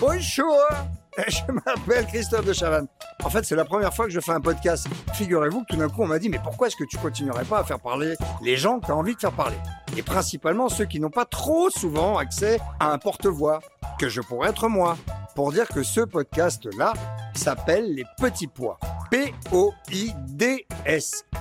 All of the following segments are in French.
Bonjour, je m'appelle Christophe de Chavannes. En fait, c'est la première fois que je fais un podcast. Figurez-vous que tout d'un coup, on m'a dit, mais pourquoi est-ce que tu continuerais pas à faire parler les gens que tu as envie de faire parler? Et principalement ceux qui n'ont pas trop souvent accès à un porte-voix, que je pourrais être moi, pour dire que ce podcast-là s'appelle Les Petits Pois. P-O-I-D-S.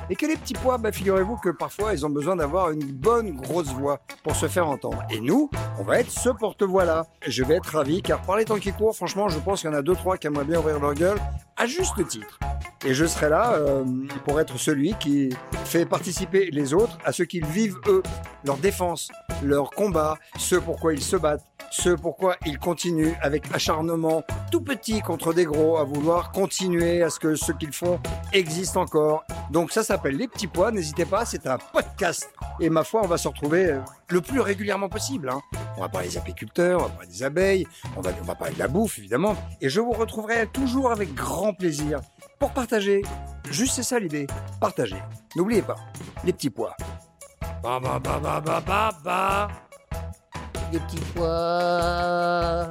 Et que les petits pois, bah, figurez-vous que parfois, ils ont besoin d'avoir une bonne grosse voix pour se faire entendre. Et nous, on va être ce porte-voix-là. Je vais être ravi, car par les temps qui courent, franchement, je pense qu'il y en a deux, trois qui aimeraient bien ouvrir leur gueule, à juste titre. Et je serai là euh, pour être celui qui fait participer les autres à ce qu'ils vivent eux, leur défense, leur combat, ce pourquoi ils se battent, ce pourquoi ils continuent avec acharnement tout petit contre des gros à vouloir continuer à ce que ce qu'ils font existe encore. Donc ça s'appelle Les Petits Pois, n'hésitez pas, c'est un podcast. Et ma foi, on va se retrouver euh, le plus régulièrement possible. hein. On va parler des apiculteurs, on va parler des abeilles, on va, on va parler de la bouffe évidemment. Et je vous retrouverai toujours avec grand plaisir pour partager. Juste c'est ça l'idée, partager. N'oubliez pas, les petits pois. Ba. Petits pois.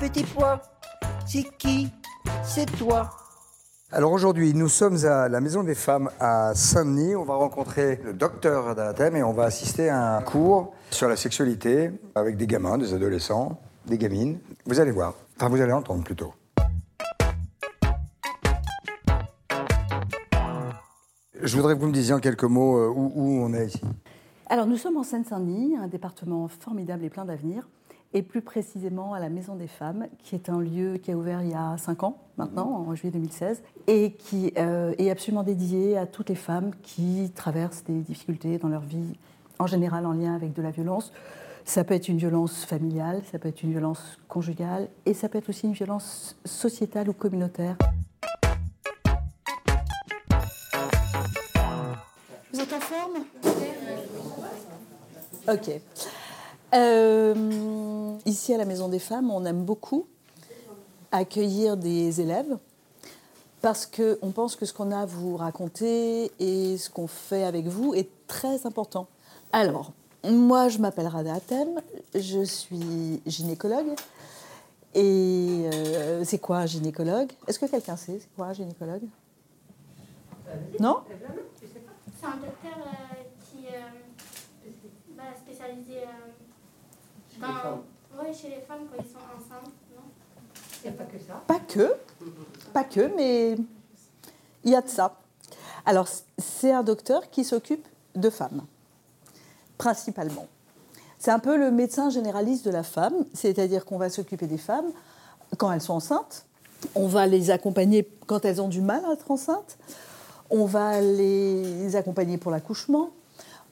Petits pois. C'est qui? C'est toi. Alors aujourd'hui, nous sommes à la Maison des Femmes à Saint-Denis. On va rencontrer le docteur Dalatem et on va assister à un cours sur la sexualité avec des gamins, des adolescents, des gamines. Vous allez voir. Enfin, vous allez entendre plutôt. Je voudrais que vous me disiez en quelques mots euh, où, où on est ici. Alors, nous sommes en Seine-Saint-Denis, un département formidable et plein d'avenir, et plus précisément à la Maison des Femmes, qui est un lieu qui a ouvert il y a 5 ans maintenant, en juillet 2016, et qui euh, est absolument dédié à toutes les femmes qui traversent des difficultés dans leur vie, en général en lien avec de la violence. Ça peut être une violence familiale, ça peut être une violence conjugale, et ça peut être aussi une violence sociétale ou communautaire. Vous êtes en forme? Ok. Euh, ici à la Maison des Femmes, on aime beaucoup accueillir des élèves parce qu'on pense que ce qu'on a à vous raconter et ce qu'on fait avec vous est très important. Alors, moi, je m'appelle Rada Atem, je suis gynécologue. Et euh, c'est quoi un gynécologue? Est-ce que quelqu'un sait c'est quoi un gynécologue? Non? C'est un docteur euh, qui euh, bah, spécialisé ouais, chez les femmes quand ils sont enceintes, non? Pas que, pas que, mais il y a de ça. Alors, c'est un docteur qui s'occupe de femmes, principalement. C'est un peu le médecin généraliste de la femme, c'est-à-dire qu'on va s'occuper des femmes quand elles sont enceintes, on va les accompagner quand elles ont du mal à être enceintes, on va les accompagner pour l'accouchement,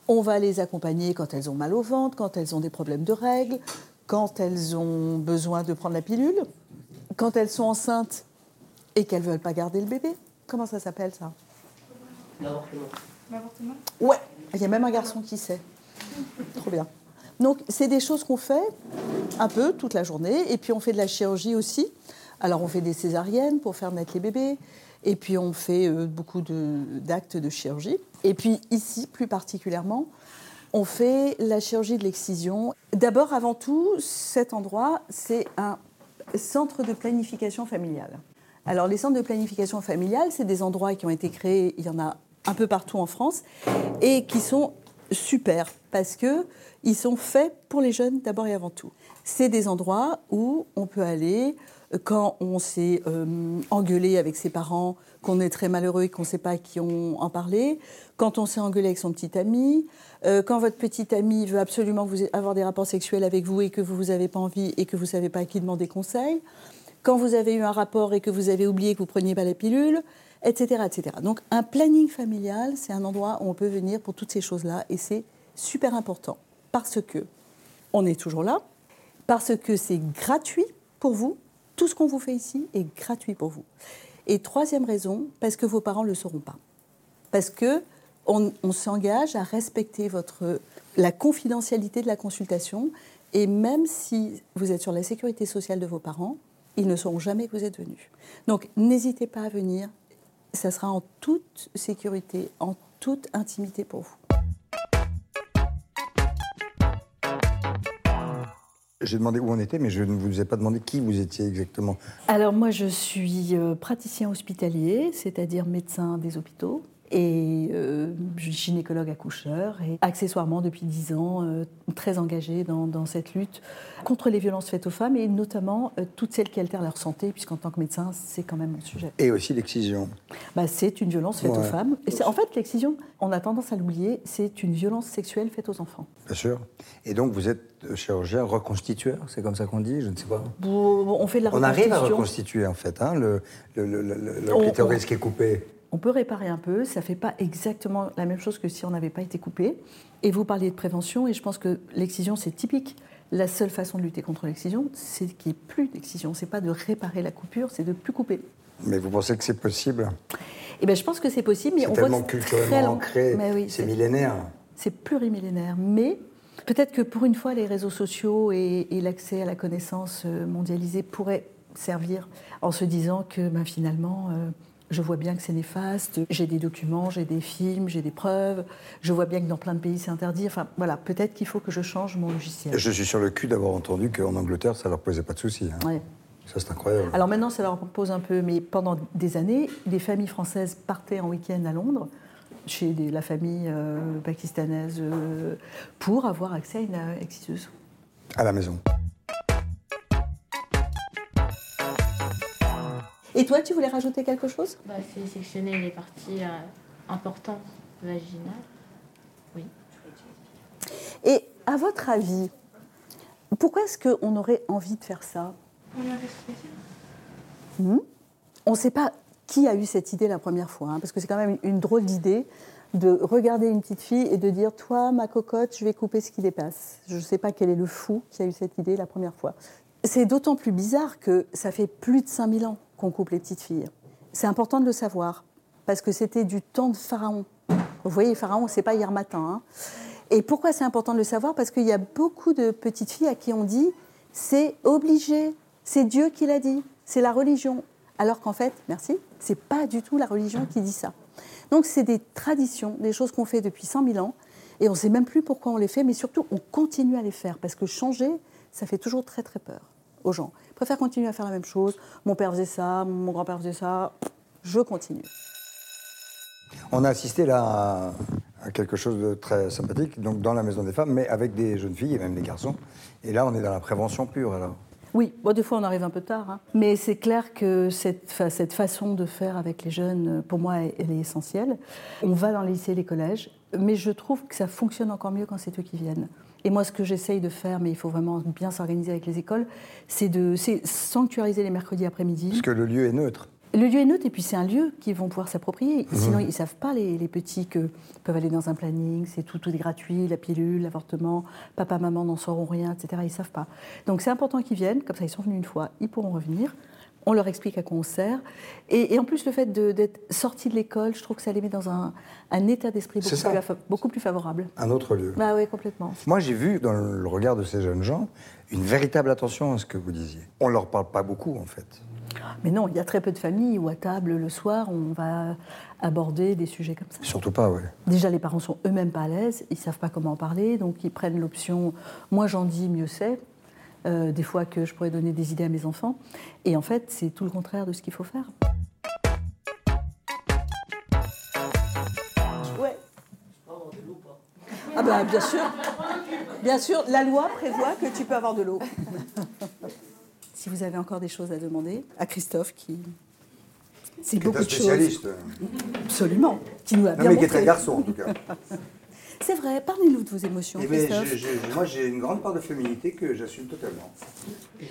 on va les accompagner quand elles ont mal au ventre, quand elles ont des problèmes de règles, quand elles ont besoin de prendre la pilule, quand elles sont enceintes et qu'elles ne veulent pas garder le bébé. Comment ça s'appelle ça? L'avortement? Ouais, il y a même un garçon qui sait. Trop bien. Donc, c'est des choses qu'on fait un peu toute la journée. Et puis, on fait de la chirurgie aussi. Alors, on fait des césariennes pour faire naître les bébés. Et puis, on fait euh, beaucoup de- d'actes de, chirurgie. Et puis, ici, plus particulièrement, on fait la chirurgie de l'excision. D'abord, avant tout, cet endroit, c'est un centre de planification familiale. Alors, les centres de planification familiale, c'est des endroits qui ont été créés, il y en a un peu partout en France, et qui sont super parce que ils sont faits pour les jeunes d'abord et avant tout. C'est des endroits où on peut aller quand on s'est euh, engueulé avec ses parents, qu'on est très malheureux et qu'on ne sait pas à qui on en parler, quand on s'est engueulé avec son petit ami, euh, quand votre petit ami veut absolument vous avoir des rapports sexuels avec vous et que vous n'avez pas envie et que vous ne savez pas à qui demander conseil, quand vous avez eu un rapport et que vous avez oublié que vous preniez pas la pilule, etc., etc. Donc un planning familial, c'est un endroit où on peut venir pour toutes ces choses-là et c'est super important parce que on est toujours là, parce que c'est gratuit pour vous, tout ce qu'on vous fait ici est gratuit pour vous. Et troisième raison, parce que vos parents ne le sauront pas. Parce que on, s'engage à respecter la confidentialité de la consultation. Et même si vous êtes sur la sécurité sociale de vos parents, ils ne sauront jamais que vous êtes venu. Donc n'hésitez pas à venir. Ça sera en toute sécurité, en toute intimité pour vous. J'ai demandé où on était, mais je ne vous ai pas demandé qui vous étiez exactement. Alors moi, je suis euh, praticien hospitalier, c'est-à-dire médecin des hôpitaux et euh, gynécologue accoucheur et accessoirement depuis dix ans euh, très engagée dans, cette lutte contre les violences faites aux femmes et notamment toutes celles qui altèrent leur santé puisqu'en tant que médecin c'est quand même mon sujet. Et aussi l'excision. Bah, c'est une violence faite aux femmes. Et en fait l'excision, on a tendance à l'oublier, c'est une violence sexuelle faite aux enfants. Bien sûr. Et donc vous êtes chirurgien reconstitueur, c'est comme ça qu'on dit, je ne sais pas. on fait de la On arrive à reconstituer en fait, hein, le, le, le, qui est coupé. On peut réparer un peu, ça ne fait pas exactement la même chose que si on n'avait pas été coupé. Et vous parliez de prévention, et je pense que l'excision, c'est typique. La seule façon de lutter contre l'excision, c'est qu'il n'y ait plus d'excision. Ce n'est pas de réparer la coupure, c'est de plus couper. Mais vous pensez que c'est possible? Eh bien, je pense que c'est possible, mais on tellement culturellement ancré, c'est millénaire. C'est plurimillénaire, mais Peut-être que pour une fois, les réseaux sociaux et, l'accès à la connaissance euh, mondialisée pourraient servir en se disant que ben, finalement, euh, je vois bien que c'est néfaste, j'ai des documents, j'ai des films, j'ai des preuves, je vois bien que dans plein de pays c'est interdit. Enfin voilà, peut-être qu'il faut que je change mon logiciel. Je suis sur le cul d'avoir entendu qu'en Angleterre, ça leur posait pas de soucis. Hein. Ça, c'est incroyable. Alors maintenant, ça leur pose un peu, mais pendant des années, les familles françaises partaient en week-end à Londres chez la famille euh, pakistanaise euh, pour avoir accès à une euh, exciseuse. À la maison. Et toi, tu voulais rajouter quelque chose? Bah, C'est sectionner les parties importantes vaginales. Oui. Et à votre avis, pourquoi est-ce qu'on aurait envie de faire ça? Hmm? On ne sait pas qui a eu cette idée la première fois hein, Parce que c'est quand même une drôle d'idée de regarder une petite fille et de dire Toi, ma cocotte, je vais couper ce qui dépasse. Je ne sais pas quel est le fou qui a eu cette idée la première fois. C'est d'autant plus bizarre que ça fait plus de 5000 ans coupe les petites filles. C'est important de le savoir, parce que c'était du temps de Pharaon. Vous voyez, Pharaon, c'est pas hier matin. Hein. Et pourquoi c'est important de le savoir? Parce qu'il y a beaucoup de petites filles à qui on dit c'est obligé, c'est Dieu qui l'a dit, c'est la religion. Alors qu'en fait, merci, c'est pas du tout la religion qui dit ça. Donc c'est des traditions, des choses qu'on fait depuis 100 000 ans, et on ne sait même plus pourquoi on les fait, mais surtout on continue à les faire, parce que changer, ça fait toujours très très peur aux gens. Ils préfèrent continuer à faire la même chose. Mon père faisait ça, mon grand-père faisait ça, je continue. On a assisté là à quelque chose de très sympathique, donc dans la maison des femmes, mais avec des jeunes filles et même des garçons. Et là, on est dans la prévention pure alors. Oui, bon, des fois on arrive un peu tard, hein. mais c'est clair que cette, cette, façon de faire avec les jeunes, pour moi, elle est essentielle. On va dans les lycées et les collèges, mais je trouve que ça fonctionne encore mieux quand c'est eux qui viennent. Et moi, ce que j'essaye de faire, mais il faut vraiment bien s'organiser avec les écoles, c'est de sanctuariser les mercredis après-midi. Parce que le lieu est neutre. Le lieu est neutre et puis c'est un lieu qu'ils vont pouvoir s'approprier. Mhm. Sinon, ils ne savent pas, les, petits, que peuvent aller dans un planning, c'est tout, tout est gratuit, la pilule, l'avortement, papa, maman n'en sauront rien, etc. Ils ne savent pas. Donc c'est important qu'ils viennent, comme ça ils sont venus une fois, ils pourront revenir. On leur explique à quoi on sert. Et, en plus, le fait d'être sorti de l'école, je trouve que ça les met dans un, état d'esprit beaucoup, beaucoup, plus favorable. Un autre lieu. Bah oui, complètement. Moi, j'ai vu dans le regard de ces jeunes gens une véritable attention à ce que vous disiez. On ne leur parle pas beaucoup, en fait. Mais non, il y a très peu de familles où à table le soir on va aborder des sujets comme ça. Surtout pas, oui. Déjà, les parents sont eux-mêmes pas à l'aise, ils savent pas comment en parler, donc ils prennent l'option moins j'en dis, mieux c'est. Euh, des fois que je pourrais donner des idées à mes enfants. Et en fait, c'est tout le contraire de ce qu'il faut faire. Ouais. Ah ben bien sûr. Bien sûr, la loi prévoit que tu peux avoir de l'eau. si vous avez encore des choses à demander à Christophe qui. C'est beaucoup de choses. spécialiste. Absolument. Qui nous a Non, bien mais qui est un garçon, en tout cas. C'est vrai, parlez-nous de vos émotions, Eh ben, Christophe. j'ai- j'ai- moi, j'ai une grande part de féminité que j'assume totalement.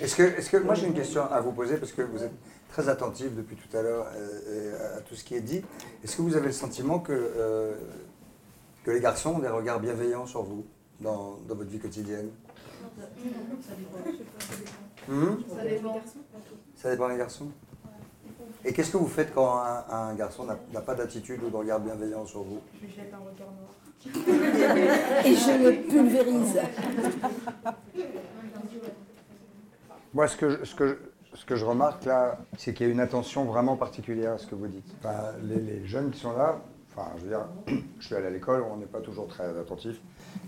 Est-ce que, est que, moi, j'ai une question à vous poser parce que vous êtes très attentif depuis tout à l'heure euh, à tout ce qui est dit. Est-ce que vous avez le sentiment que, euh, que les garçons ont des regards bienveillants sur vous dans, dans votre vie quotidienne? Hmm? Ça dépend des garçons. Et qu'est-ce que vous faites quand un, un garçon n'a n'a pas d'attitude ou de regard bienveillant sur vous? Et je le pulvérise. Moi, ce que, je, ce, que je, ce que je remarque là, c'est qu'il y a une attention vraiment particulière à ce que vous dites. Enfin, les, les jeunes qui sont là, enfin, je veux dire, je suis allé à l'école, on n'est pas toujours très attentif.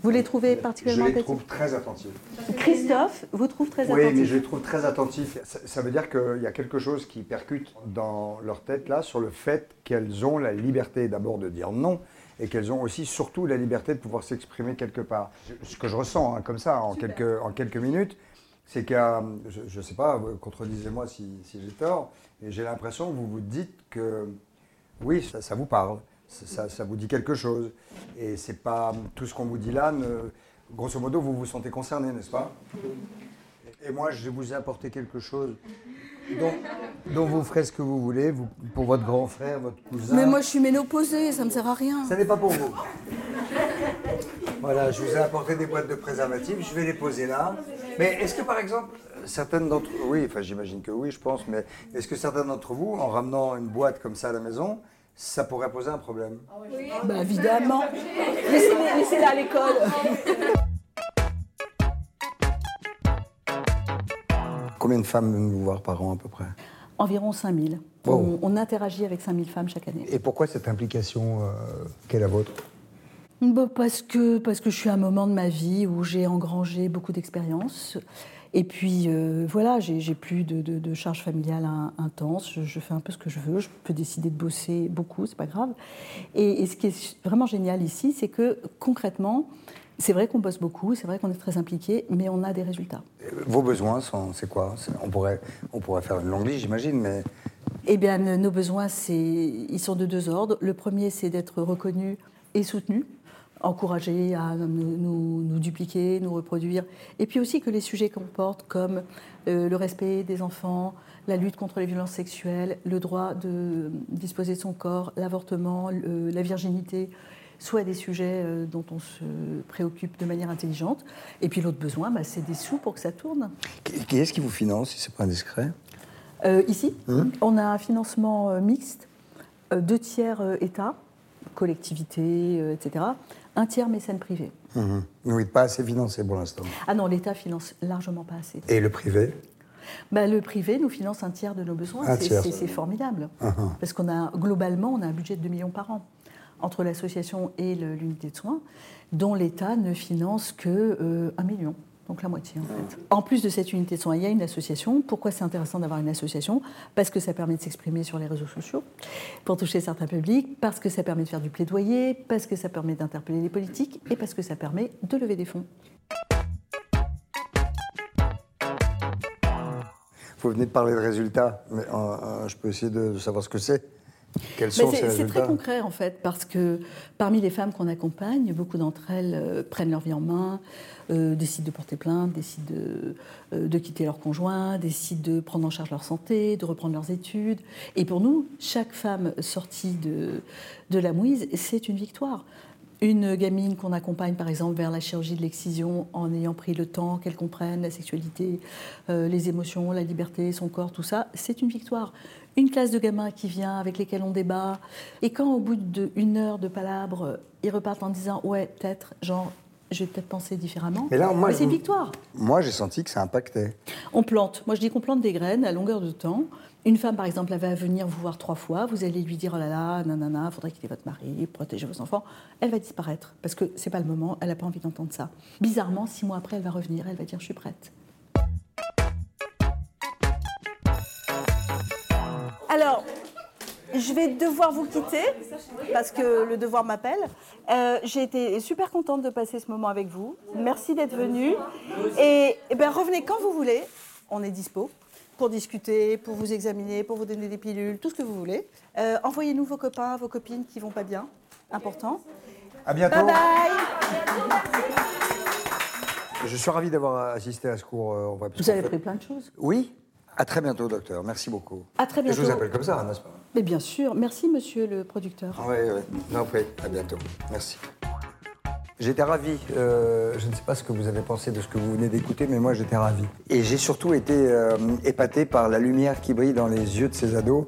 Vous les trouvez Je particulièrement les attentifs trouve très attentifs. Christophe vous trouve très Oui, attentif mais je les trouve très attentifs. Ça, ça veut dire qu'il y a quelque chose qui percute dans leur tête là sur le fait qu'elles ont la liberté d'abord de dire non et qu'elles ont aussi surtout la liberté de pouvoir s'exprimer quelque part. Je- Ce que je ressens hein, comme ça en quelques, en quelques minutes, c'est que, euh, je ne sais pas, vous contredisez-moi si, si j'ai tort, mais j'ai l'impression que vous vous dites que oui, ça, ça vous parle, ça, ça- ça vous dit quelque chose. Et c'est pas tout ce qu'on vous dit là, ne- grosso modo, vous vous sentez concerné, n'est-ce pas? Et moi, je vous ai apporté quelque chose dont, dont vous ferez ce que vous voulez, vous, pour votre grand frère, votre cousin. Mais moi, je suis ménopausée, ça me sert à rien. Ça n'est pas pour vous. Voilà, je vous ai apporté des boîtes de préservatifs, je vais les poser là. Mais est-ce que par exemple, certaines d'entre oui, enfin j'imagine que oui, je pense, mais est-ce que certains d'entre vous, en ramenant une boîte comme ça à la maison, ça pourrait poser un problème? Bah évidemment. Laissez- Laissez-la à l'école. Combien de femmes viennent vous voir par an à peu près? Environ 5000. Wow. On, on interagit avec 5000 femmes chaque année. Et pourquoi cette implication euh, qu'est la vôtre? Bah, parce, que, parce que je suis à un moment de ma vie où j'ai engrangé beaucoup d'expérience. Et puis euh, voilà, j'ai plus de, de, de charge familiale in- intense. Je, je fais un peu ce que je veux. Je peux décider de bosser beaucoup, c'est pas grave. Et, et ce qui est vraiment génial ici, c'est que concrètement, c'est vrai qu'on bosse beaucoup, c'est vrai qu'on est très impliqué, mais on a des résultats. Vos besoins, sont, c'est quoi? On pourrait, on pourrait faire une longue liste, j'imagine, mais Eh bien, nos besoins, c'est, ils sont de deux ordres. Le premier, c'est d'être reconnu et soutenu, encouragé à nous, nous- nous dupliquer, nous reproduire. Et puis aussi que les sujets qu'on porte, comme euh, le respect des enfants, la lutte contre les violences sexuelles, le droit de disposer de son corps, l'avortement, la virginité, soient des sujets euh, dont on se préoccupe de manière intelligente. Et puis l'autre besoin, bah, c'est des sous pour que ça tourne. qui, est-ce qui vous finance, si c'est pas indiscret? Euh, ici, Hum. on a un financement euh, mixte, deux tiers État, collectivités, etc., un tiers mécène privé. Mhm. Oui, pas assez financé pour l'instant. Ah non, l'État finance largement pas assez. Et le privé? Bah, le privé nous finance un tiers de nos besoins, Un c'est tiers. c'est- c'est formidable. Mhm. Parce qu'on a, globalement, on a un budget de 2 millions par an entre l'association et l'unité de soins, dont l'État ne finance que euh, 1 million. Donc la moitié en fait. En plus de cette unité de soins, il y a une association. Pourquoi c'est intéressant d'avoir une association? Parce que ça permet de s'exprimer sur les réseaux sociaux pour toucher certains publics, parce que ça permet de faire du plaidoyer, parce que ça permet d'interpeller les politiques et parce que ça permet de lever des fonds. Vous venez de parler de résultats, mais euh, euh, je peux essayer de, de savoir ce que c'est. C'est- très concret en fait, parce que parmi les femmes qu'on accompagne, beaucoup d'entre elles euh, prennent leur vie en main, euh, décident de porter plainte, décident de, euh, de quitter leur conjoint, décident de prendre en charge leur santé, de reprendre leurs études. Et pour nous, chaque femme sortie de, de la mouise, c'est une victoire. Une gamine qu'on accompagne par exemple vers la chirurgie de l'excision en ayant pris le temps qu'elle comprenne la sexualité, euh, les émotions, la liberté, son corps, tout ça, c'est une victoire. Une classe de gamins qui vient, avec lesquels on débat, et quand au bout d'une heure de palabre, ils repartent en disant Ouais, peut-être, genre, je vais peut-être penser différemment, Mais là, moi, c'est une victoire. Moi, j'ai senti que ça impactait. On plante. Moi, je dis qu'on plante des graines à longueur de temps. Une femme, par exemple, elle va venir vous voir trois fois. Vous allez lui dire oh là là, nanana, faudrait quitter votre mari, protéger vos enfants. Elle va disparaître parce que c'est pas le moment. Elle n'a pas envie d'entendre ça. Bizarrement, six mois après, elle va revenir. Elle va dire je suis prête. Alors, je vais devoir vous quitter parce que le devoir m'appelle. Euh, J'ai été super contente de passer ce moment avec vous. Merci d'être venu. Et, eh ben, revenez quand vous voulez. On est dispo. pour discuter, pour vous examiner, pour vous donner des pilules, tout ce que vous voulez. Euh, Envoyez-nous vos copains, vos copines qui vont pas bien. Important. À bientôt. Bye bye Je suis ravi d'avoir assisté à ce cours. euh, en vrai, parce Vous avez fait- pris plein de choses. Oui. À très bientôt, docteur. Merci beaucoup. À très Et Je vous bientôt. appelle comme ça, n'est-ce pas? Mais bien sûr. Merci, monsieur le producteur. Oui, oui. Non, oui. À bientôt. Merci. J'étais ravi. euh, je ne sais pas ce que vous avez pensé de ce que vous venez d'écouter, mais moi j'étais ravi. Et j'ai surtout été euh, épaté par la lumière qui brille dans les yeux de ces ados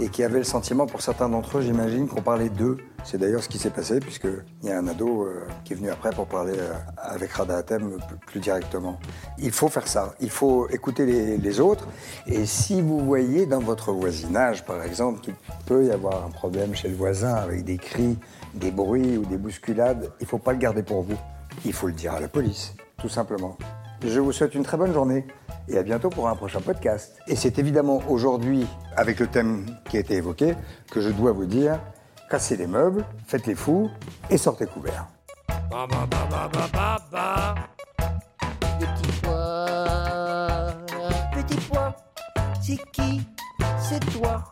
et qui avaient le sentiment, pour certains d'entre eux, j'imagine, qu'on parlait d'eux. C'est d'ailleurs ce qui s'est passé, puisqu'il y a un ado euh, qui est venu après pour parler euh, avec Rada Hatem plus- directement. Il faut faire ça. Il faut écouter les autres. Et si vous voyez dans votre voisinage, par exemple, qu'il peut y avoir un problème chez le voisin avec des cris, des bruits ou des bousculades, il ne faut pas le garder pour vous. Il faut le dire à la police, tout simplement. Je vous souhaite une très bonne journée et à bientôt pour un prochain podcast. Et c'est évidemment aujourd'hui, avec le thème qui a été évoqué, que je dois vous dire cassez les meubles, faites les fous et sortez couverts. Petit pois, petit pois, c'est qui? C'est toi.